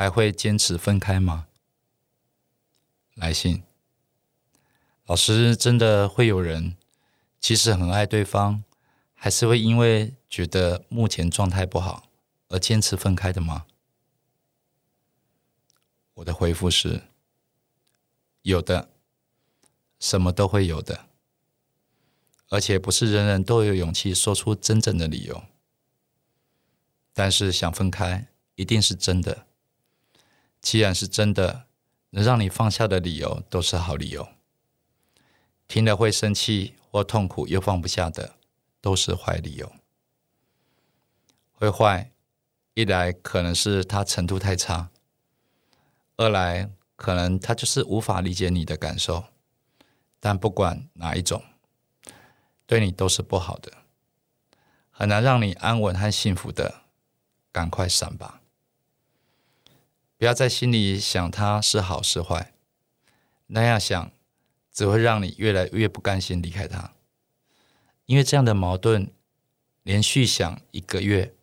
还会坚持分开吗？来信，老师真的会有人。其实很爱对方，还是会因为觉得目前状态不好而坚持分开的吗？我的回复是：有的，什么都会有的，而且不是人人都有勇气说出真正的理由。但是想分开，一定是真的。既然是真的，能让你放下的理由都是好理由。听了会生气。或痛苦又放不下的，都是坏理由。会坏，一来可能是他程度太差，二来可能他就是无法理解你的感受。但不管哪一种，对你都是不好的，很难让你安稳和幸福的。赶快闪吧，不要在心里想他是好是坏，那样想。只会让你越来越不甘心离开他，因为这样的矛盾连续想一个月，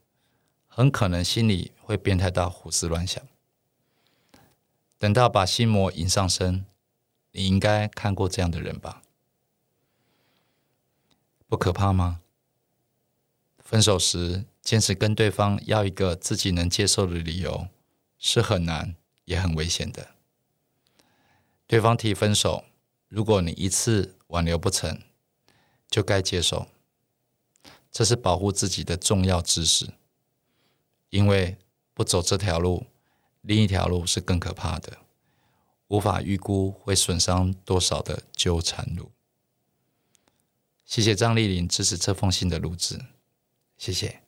很可能心里会变态到胡思乱想。等到把心魔引上身，你应该看过这样的人吧？不可怕吗？分手时坚持跟对方要一个自己能接受的理由，是很难也很危险的。对方提分手。如果你一次挽留不成就该接受，这是保护自己的重要知识。因为不走这条路，另一条路是更可怕的，无法预估会损伤多少的纠缠路。谢谢张丽玲支持这封信的录制，谢谢。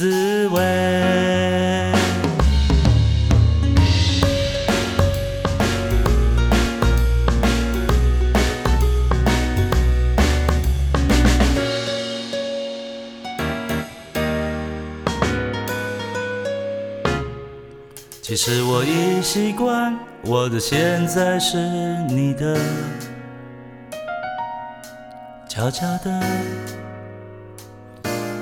滋味。其实我已习惯，我的现在是你的，悄悄的，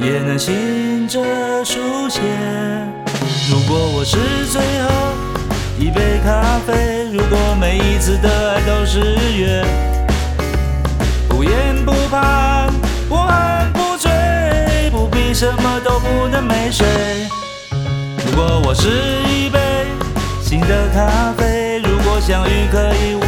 也能醒着书写。如果我是最后一杯咖啡，如果每一次的爱都是约，不言不怕，不恨不追，不必什么都不能没睡。如果我是一杯新的咖啡，如果相遇可以无言以